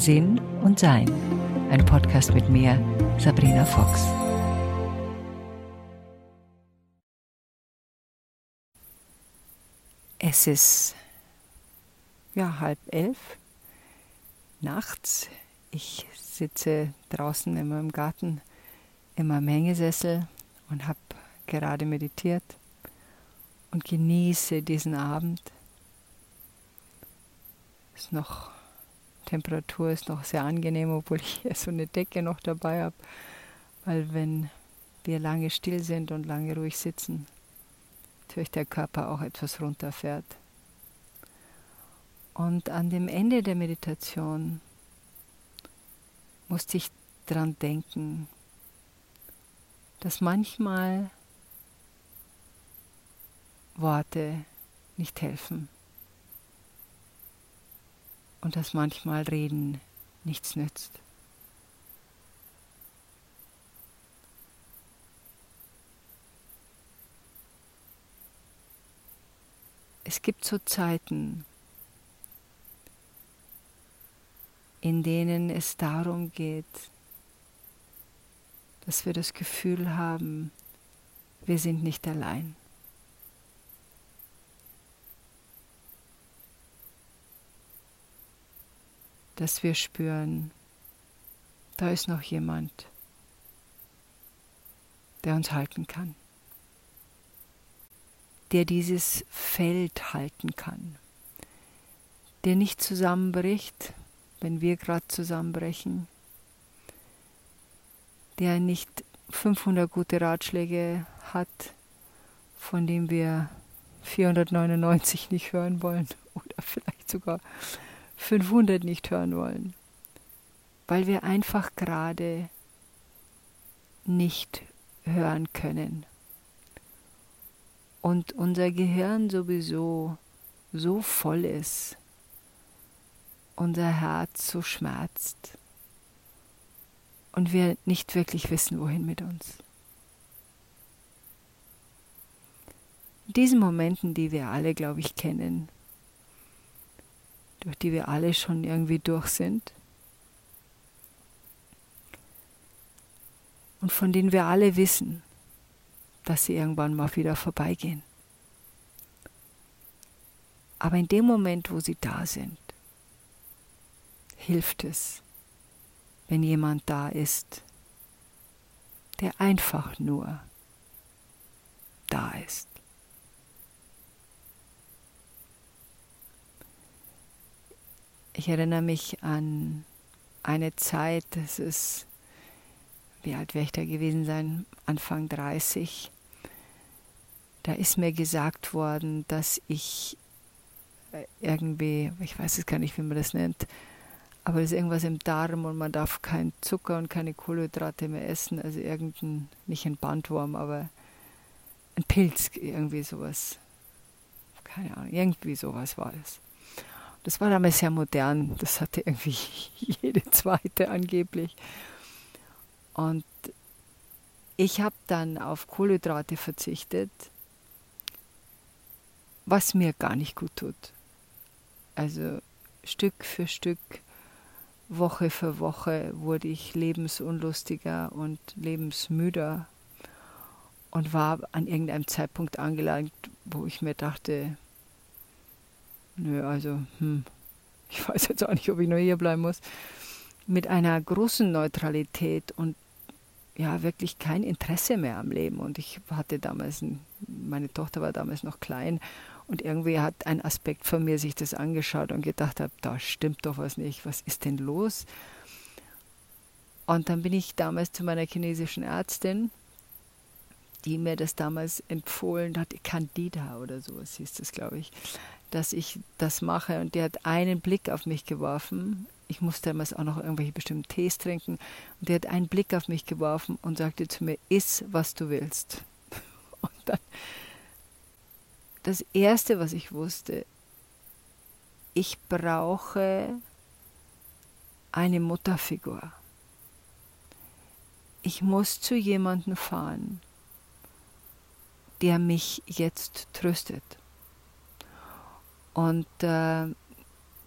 Sinn und Sein. Ein Podcast mit mir, Sabrina Fox. Es ist ja halb elf nachts. Ich sitze draußen in meinem Garten in meinem Hängesessel und habe gerade meditiert und genieße diesen Abend. Es ist noch Temperatur ist noch sehr angenehm, obwohl ich hier so eine Decke noch dabei habe, weil wenn wir lange still sind und lange ruhig sitzen, natürlich der Körper auch etwas runterfährt. Und an dem Ende der Meditation musste ich daran denken, dass manchmal Worte nicht helfen und dass manchmal Reden nichts nützt. Es gibt so Zeiten, in denen es darum geht, dass wir das Gefühl haben, wir sind nicht allein. Dass wir spüren, da ist noch jemand, der uns halten kann, der dieses Feld halten kann, der nicht zusammenbricht, wenn wir gerade zusammenbrechen, der nicht 500 gute Ratschläge hat, von denen wir 499 nicht hören wollen oder vielleicht sogar 500 nicht hören wollen, weil wir einfach gerade nicht hören können. Und unser Gehirn sowieso so voll ist, unser Herz so schmerzt und wir nicht wirklich wissen, wohin mit uns. In diesen Momenten, die wir alle, glaube ich, kennen, durch die wir alle schon irgendwie durch sind und von denen wir alle wissen, dass sie irgendwann mal wieder vorbeigehen. Aber in dem Moment, wo sie da sind, hilft es, wenn jemand da ist, der einfach nur da ist. Ich erinnere mich an eine Zeit, das ist, wie alt wäre ich da gewesen sein, Anfang 30. Da ist mir gesagt worden, dass ich äh, irgendwie, ich weiß es gar nicht, wie man das nennt, aber es ist irgendwas im Darm und man darf keinen Zucker und keine Kohlenhydrate mehr essen. Also irgendein, nicht ein Bandwurm, aber ein Pilz, irgendwie sowas. Keine Ahnung, irgendwie sowas war es. Das war damals sehr modern. Das hatte irgendwie jede zweite angeblich. Und ich habe dann auf Kohlenhydrate verzichtet, was mir gar nicht gut tut. Also Stück für Stück Woche für Woche wurde ich lebensunlustiger und lebensmüder und war an irgendeinem Zeitpunkt angelangt, wo ich mir dachte, nö, also, hm, ich weiß jetzt auch nicht, ob ich nur hier bleiben muss, mit einer großen Neutralität und ja, wirklich kein Interesse mehr am Leben. Und ich hatte damals, ein, meine Tochter war damals noch klein und irgendwie hat ein Aspekt von mir sich das angeschaut und gedacht hat, da stimmt doch was nicht, was ist denn los? Und dann bin ich damals zu meiner chinesischen Ärztin, die mir das damals empfohlen hat, Candida oder sowas hieß das, glaube ich, dass ich das mache. Und die hat einen Blick auf mich geworfen. Ich musste damals auch noch irgendwelche bestimmten Tees trinken. Und die hat einen Blick auf mich geworfen und sagte zu mir, iss, was du willst. Und dann das Erste, was ich wusste, ich brauche eine Mutterfigur. Ich muss zu jemandem fahren, der mich jetzt tröstet. Und äh,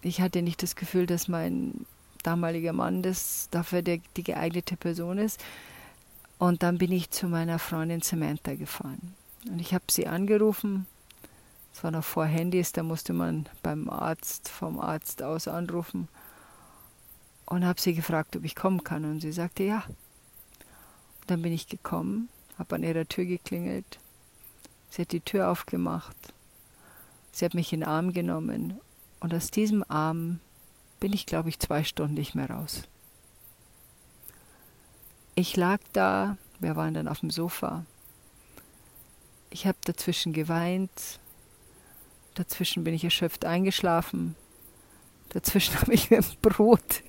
ich hatte nicht das Gefühl, dass mein damalige Mann das dafür der, die geeignete Person ist. Und dann bin ich zu meiner Freundin Samantha gefahren. Und ich habe sie angerufen. Es war noch vor Handys, da musste man beim Arzt, vom Arzt aus anrufen. Und habe sie gefragt, ob ich kommen kann. Und sie sagte ja. Und dann bin ich gekommen, habe an ihrer Tür geklingelt. Sie hat die Tür aufgemacht. Sie hat mich in den Arm genommen. Und aus diesem Arm bin ich, glaube ich, zwei Stunden nicht mehr raus. Ich lag da, wir waren dann auf dem Sofa. Ich habe dazwischen geweint, dazwischen bin ich erschöpft eingeschlafen, dazwischen habe ich ein Brot,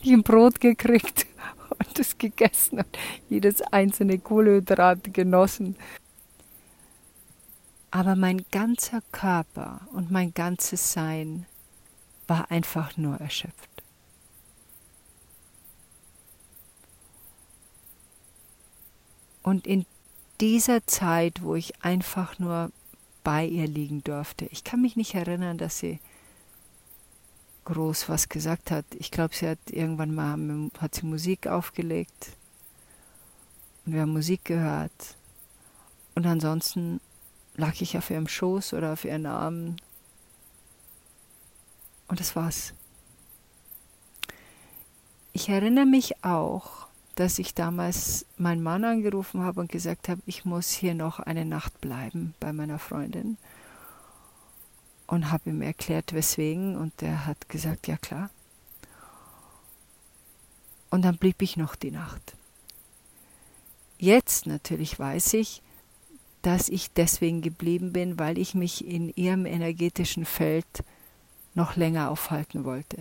ich ein Brot gekriegt und es gegessen und jedes einzelne Kohlenhydrat genossen. Aber mein ganzer Körper und mein ganzes Sein war einfach nur erschöpft. Und in dieser Zeit, wo ich einfach nur bei ihr liegen durfte, ich kann mich nicht erinnern, dass sie groß was gesagt hat. Ich glaube, sie hat irgendwann mal hat sie Musik aufgelegt und wir haben Musik gehört. Und ansonsten lag ich auf ihrem Schoß oder auf ihren Armen. Und das war's. Ich erinnere mich auch, dass ich damals meinen Mann angerufen habe und gesagt habe, ich muss hier noch eine Nacht bleiben bei meiner Freundin. Und habe ihm erklärt, weswegen. Und er hat gesagt, ja klar. Und dann blieb ich noch die Nacht. Jetzt natürlich weiß ich, dass ich deswegen geblieben bin, weil ich mich in ihrem energetischen Feld noch länger aufhalten wollte.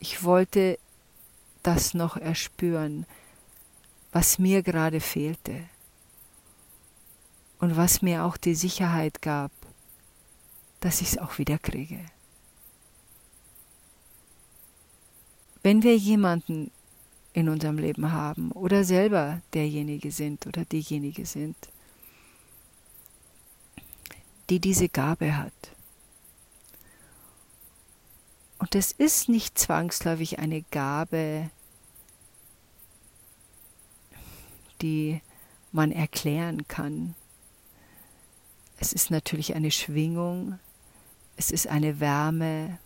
Ich wollte das noch erspüren, was mir gerade fehlte und was mir auch die Sicherheit gab, dass ich es auch wieder kriege. Wenn wir jemanden in unserem Leben haben oder selber derjenige sind oder diejenige sind, die diese Gabe hat, und es ist nicht zwangsläufig eine Gabe, die man erklären kann. Es ist natürlich eine Schwingung, es ist eine Wärme,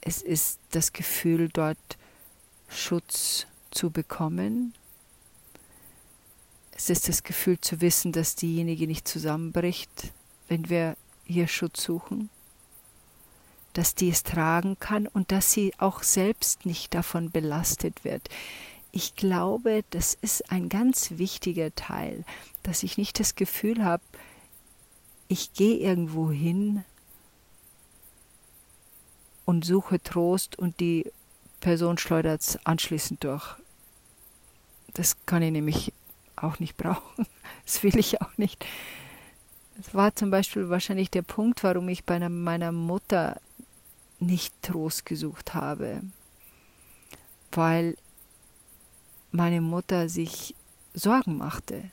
es ist das Gefühl, dort Schutz zu bekommen. Es ist das Gefühl zu wissen, dass diejenige nicht zusammenbricht, wenn wir hier Schutz suchen dass die es tragen kann und dass sie auch selbst nicht davon belastet wird. Ich glaube, das ist ein ganz wichtiger Teil, dass ich nicht das Gefühl habe, ich gehe irgendwo hin und suche Trost und die Person schleudert es anschließend durch. Das kann ich nämlich auch nicht brauchen. Das will ich auch nicht. Das war zum Beispiel wahrscheinlich der Punkt, warum ich bei meiner Mutter nicht Trost gesucht habe, weil meine Mutter sich Sorgen machte.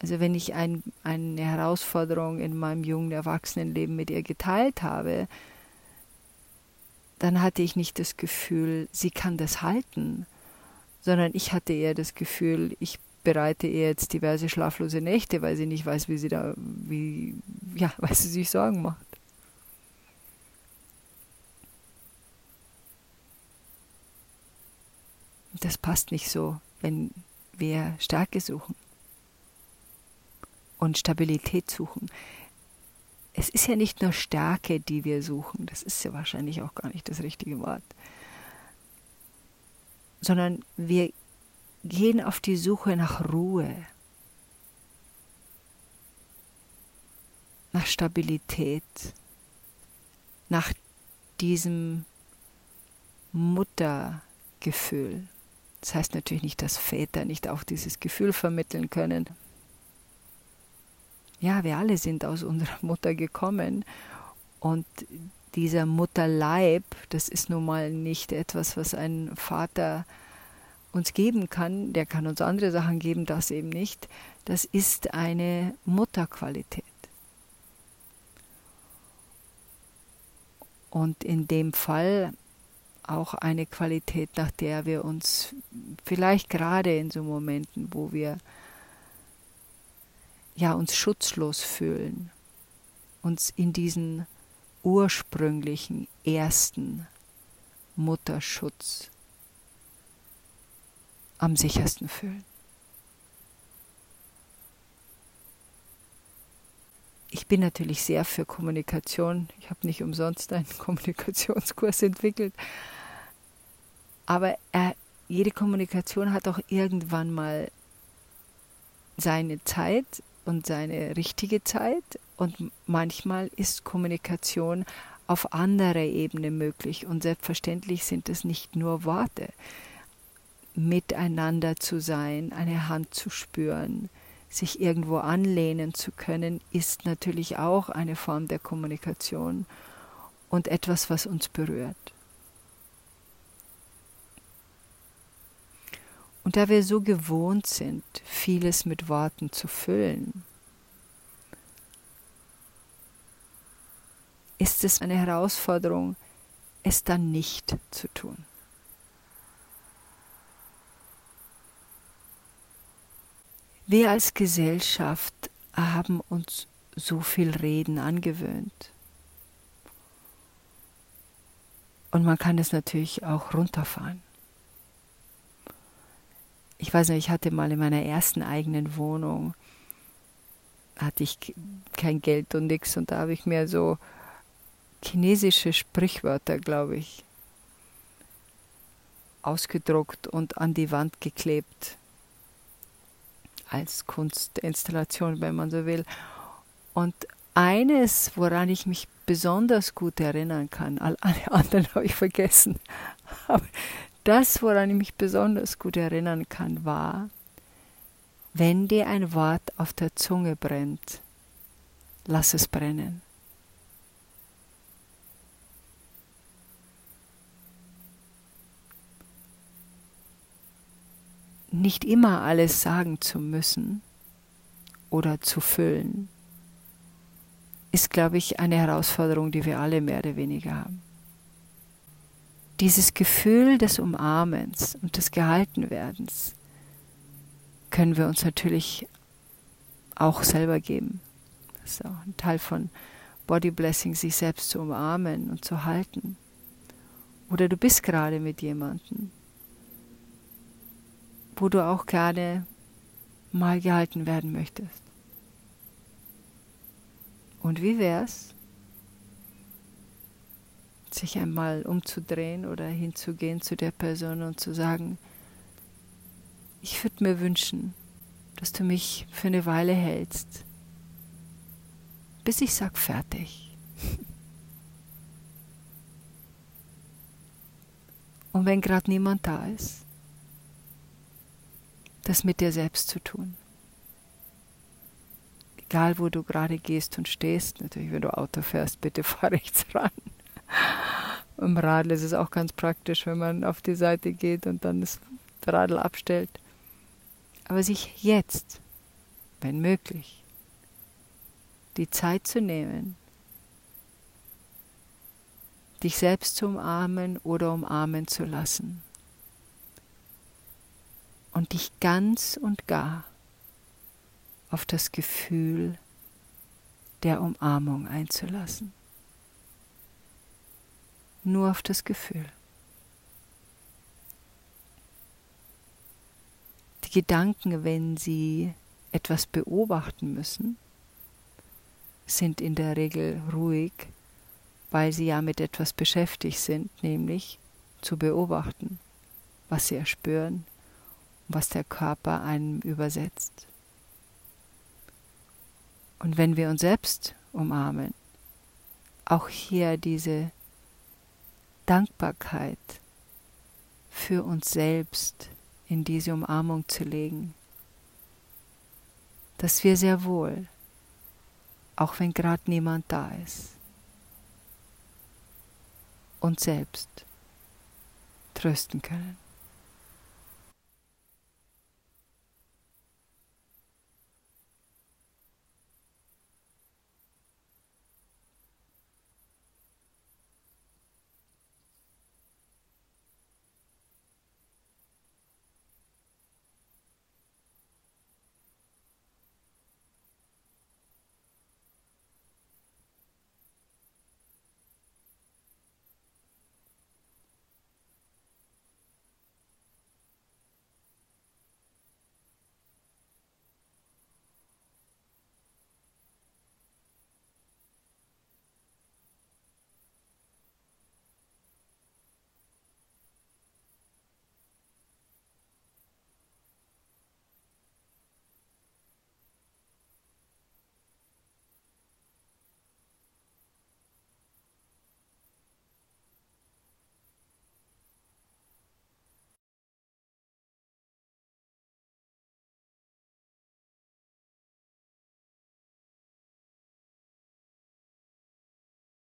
Also wenn ich ein, eine Herausforderung in meinem jungen Erwachsenenleben mit ihr geteilt habe, dann hatte ich nicht das Gefühl, sie kann das halten, sondern ich hatte eher das Gefühl, ich bereite ihr jetzt diverse schlaflose Nächte, weil sie nicht weiß, wie sie da, wie, ja, weil sie sich Sorgen macht. das passt nicht so, wenn wir Stärke suchen und Stabilität suchen. Es ist ja nicht nur Stärke, die wir suchen, das ist ja wahrscheinlich auch gar nicht das richtige Wort, sondern wir gehen auf die Suche nach Ruhe, nach Stabilität, nach diesem Muttergefühl. Das heißt natürlich nicht, dass Väter nicht auch dieses Gefühl vermitteln können. Ja, wir alle sind aus unserer Mutter gekommen und dieser Mutterleib, das ist nun mal nicht etwas, was ein Vater uns geben kann, der kann uns andere Sachen geben, das eben nicht. Das ist eine Mutterqualität. Und in dem Fall auch eine Qualität, nach der wir uns vielleicht gerade in so Momenten, wo wir ja uns schutzlos fühlen, uns in diesen ursprünglichen ersten Mutterschutz am sichersten fühlen. Ich bin natürlich sehr für Kommunikation. Ich habe nicht umsonst einen Kommunikationskurs entwickelt. Aber er, jede Kommunikation hat auch irgendwann mal seine Zeit und seine richtige Zeit. Und manchmal ist Kommunikation auf anderer Ebene möglich. Und selbstverständlich sind es nicht nur Worte. Miteinander zu sein, eine Hand zu spüren, sich irgendwo anlehnen zu können, ist natürlich auch eine Form der Kommunikation und etwas, was uns berührt. Und da wir so gewohnt sind, vieles mit Worten zu füllen, ist es eine Herausforderung, es dann nicht zu tun. Wir als Gesellschaft haben uns so viel Reden angewöhnt. Und man kann es natürlich auch runterfahren. Ich weiß nicht, ich hatte mal in meiner ersten eigenen Wohnung, hatte ich kein Geld und nichts und da habe ich mir so chinesische Sprichwörter, glaube ich, ausgedruckt und an die Wand geklebt als Kunstinstallation, wenn man so will. Und eines, woran ich mich besonders gut erinnern kann, alle anderen habe ich vergessen, aber das, woran ich mich besonders gut erinnern kann, war, wenn dir ein Wort auf der Zunge brennt, lass es brennen. nicht immer alles sagen zu müssen oder zu füllen, ist, glaube ich, eine Herausforderung, die wir alle mehr oder weniger haben. Dieses Gefühl des Umarmens und des Gehaltenwerdens können wir uns natürlich auch selber geben. Das ist auch ein Teil von Body Blessing, sich selbst zu umarmen und zu halten. Oder du bist gerade mit jemandem wo du auch gerne mal gehalten werden möchtest. Und wie wär's, sich einmal umzudrehen oder hinzugehen zu der Person und zu sagen, ich würde mir wünschen, dass du mich für eine Weile hältst, bis ich sag fertig. Und wenn gerade niemand da ist, das mit dir selbst zu tun. Egal, wo du gerade gehst und stehst, natürlich, wenn du Auto fährst, bitte fahr rechts ran. Im Radl ist es auch ganz praktisch, wenn man auf die Seite geht und dann das Radl abstellt. Aber sich jetzt, wenn möglich, die Zeit zu nehmen, dich selbst zu umarmen oder umarmen zu lassen und dich ganz und gar auf das Gefühl der Umarmung einzulassen. Nur auf das Gefühl. Die Gedanken, wenn sie etwas beobachten müssen, sind in der Regel ruhig, weil sie ja mit etwas beschäftigt sind, nämlich zu beobachten, was sie erspüren, was der Körper einem übersetzt. Und wenn wir uns selbst umarmen, auch hier diese Dankbarkeit für uns selbst in diese Umarmung zu legen, dass wir sehr wohl, auch wenn gerade niemand da ist, uns selbst trösten können.